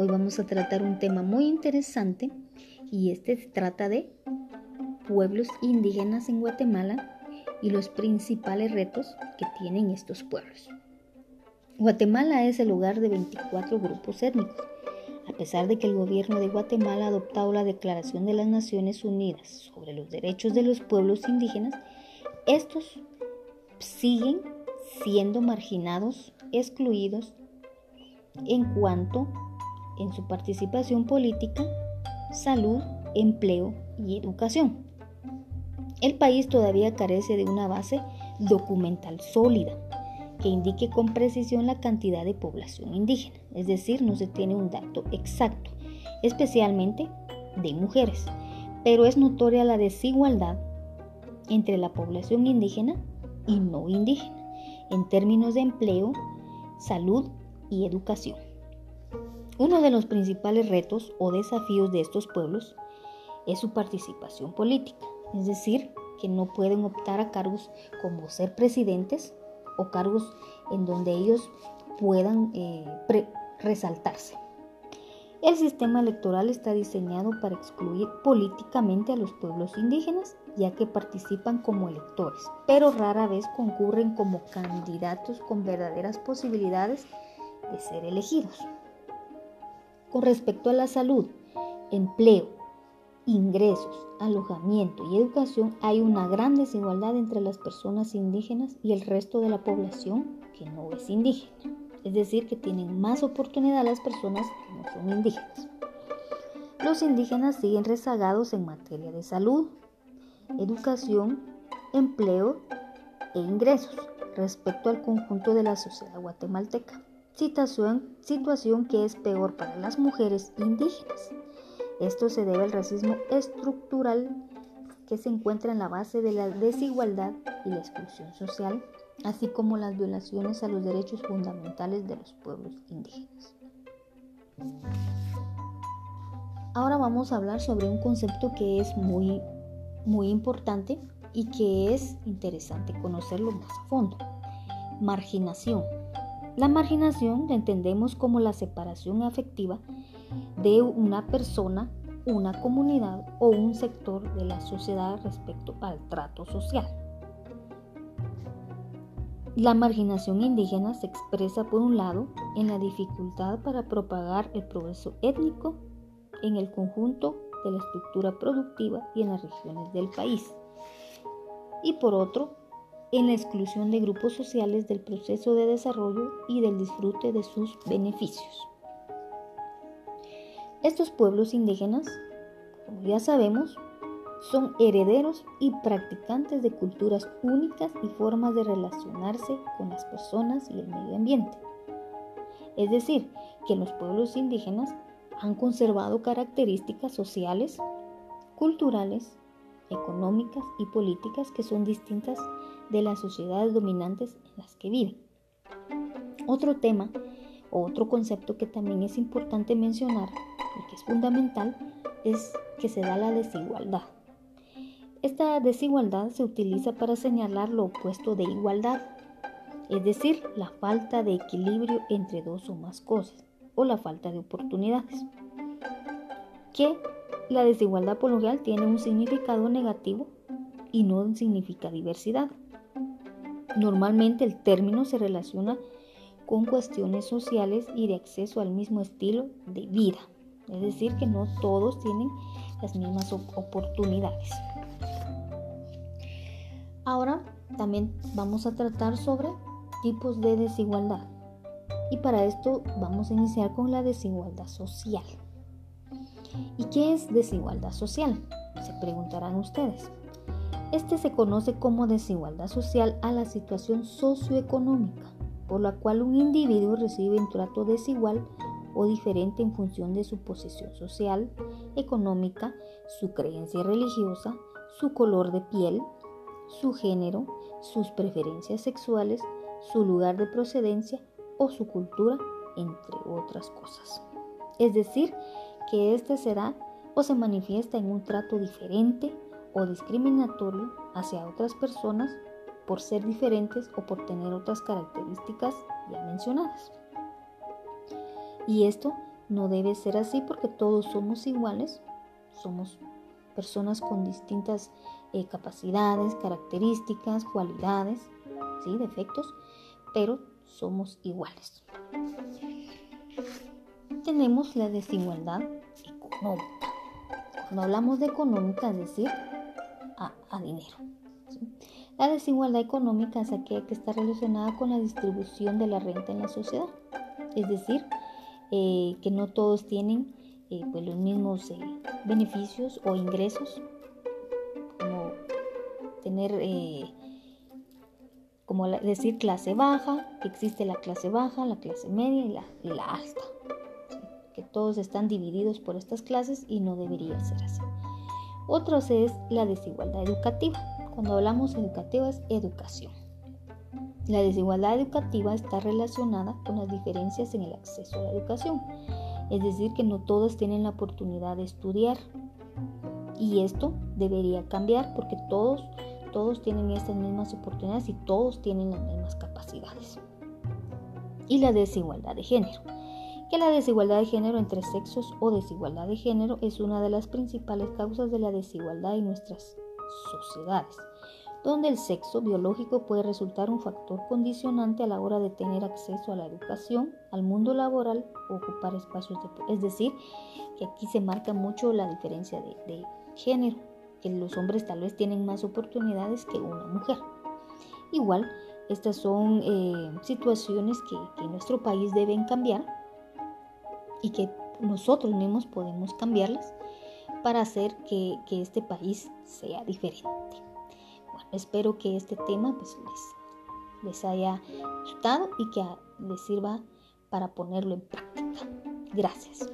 Hoy vamos a tratar un tema muy interesante y este trata de pueblos indígenas en Guatemala y los principales retos que tienen estos pueblos. Guatemala es el hogar de 24 grupos étnicos. A pesar de que el gobierno de Guatemala ha adoptado la Declaración de las Naciones Unidas sobre los derechos de los pueblos indígenas, estos siguen siendo marginados, excluidos en cuanto en su participación política, salud, empleo y educación. El país todavía carece de una base documental sólida que indique con precisión la cantidad de población indígena, es decir, no se tiene un dato exacto, especialmente de mujeres, pero es notoria la desigualdad entre la población indígena y no indígena en términos de empleo, salud y educación. Uno de los principales retos o desafíos de estos pueblos es su participación política, es decir, que no pueden optar a cargos como ser presidentes o cargos en donde ellos puedan eh, resaltarse. El sistema electoral está diseñado para excluir políticamente a los pueblos indígenas, ya que participan como electores, pero rara vez concurren como candidatos con verdaderas posibilidades de ser elegidos. Con respecto a la salud, empleo, ingresos, alojamiento y educación, hay una gran desigualdad entre las personas indígenas y el resto de la población que no es indígena. Es decir, que tienen más oportunidad las personas que no son indígenas. Los indígenas siguen rezagados en materia de salud, educación, empleo e ingresos respecto al conjunto de la sociedad guatemalteca situación, situación que es peor para las mujeres indígenas. Esto se debe al racismo estructural que se encuentra en la base de la desigualdad y la exclusión social, así como las violaciones a los derechos fundamentales de los pueblos indígenas. Ahora vamos a hablar sobre un concepto que es muy, muy importante y que es interesante conocerlo más a fondo. Marginación. La marginación la entendemos como la separación afectiva de una persona, una comunidad o un sector de la sociedad respecto al trato social. La marginación indígena se expresa por un lado en la dificultad para propagar el progreso étnico en el conjunto de la estructura productiva y en las regiones del país. Y por otro, en la exclusión de grupos sociales del proceso de desarrollo y del disfrute de sus beneficios. Estos pueblos indígenas, como ya sabemos, son herederos y practicantes de culturas únicas y formas de relacionarse con las personas y el medio ambiente. Es decir, que los pueblos indígenas han conservado características sociales, culturales, económicas y políticas que son distintas de las sociedades dominantes en las que viven. Otro tema otro concepto que también es importante mencionar y que es fundamental es que se da la desigualdad. Esta desigualdad se utiliza para señalar lo opuesto de igualdad, es decir, la falta de equilibrio entre dos o más cosas o la falta de oportunidades. Que la desigualdad por lo general tiene un significado negativo y no significa diversidad. Normalmente el término se relaciona con cuestiones sociales y de acceso al mismo estilo de vida. Es decir, que no todos tienen las mismas oportunidades. Ahora también vamos a tratar sobre tipos de desigualdad. Y para esto vamos a iniciar con la desigualdad social. ¿Y qué es desigualdad social? Se preguntarán ustedes. Este se conoce como desigualdad social a la situación socioeconómica, por la cual un individuo recibe un trato desigual o diferente en función de su posición social, económica, su creencia religiosa, su color de piel, su género, sus preferencias sexuales, su lugar de procedencia o su cultura, entre otras cosas. Es decir, que éste será o se manifiesta en un trato diferente o discriminatorio hacia otras personas por ser diferentes o por tener otras características ya mencionadas. Y esto no debe ser así porque todos somos iguales, somos personas con distintas eh, capacidades, características, cualidades, ¿sí? defectos, pero somos iguales. Tenemos la desigualdad económica. Cuando hablamos de económica, es decir, a, dinero. La desigualdad económica es aquella que está relacionada con la distribución de la renta en la sociedad. Es decir, eh, que no todos tienen eh, pues los mismos eh, beneficios o ingresos, como tener, como decir clase baja, que existe la clase baja, la clase media y la, alta. Que todos están divididos por estas clases y no debería ser así. Otro es la desigualdad educativa. Cuando hablamos educativa es educación. La desigualdad educativa está relacionada con las diferencias en el acceso a la educación, es decir, que no todos tienen la oportunidad de estudiar. Y esto debería cambiar porque todos, todos tienen estas mismas oportunidades y todos tienen las mismas capacidades. Y la desigualdad de género que la desigualdad de género entre sexos o desigualdad de género es una de las principales causas de la desigualdad en nuestras sociedades donde el sexo biológico puede resultar un factor condicionante a la hora de tener acceso a la educación, al mundo laboral o ocupar espacios de Es decir, que aquí se marca mucho la diferencia de, género, que los hombres tal vez tienen más oportunidades que una mujer. Igual, estas son eh, situaciones que, en nuestro país deben cambiar y que nosotros mismos podemos cambiarlas para hacer que este país sea diferente. Espero que este tema pues, les, les haya gustado y que les sirva para ponerlo en práctica. Gracias.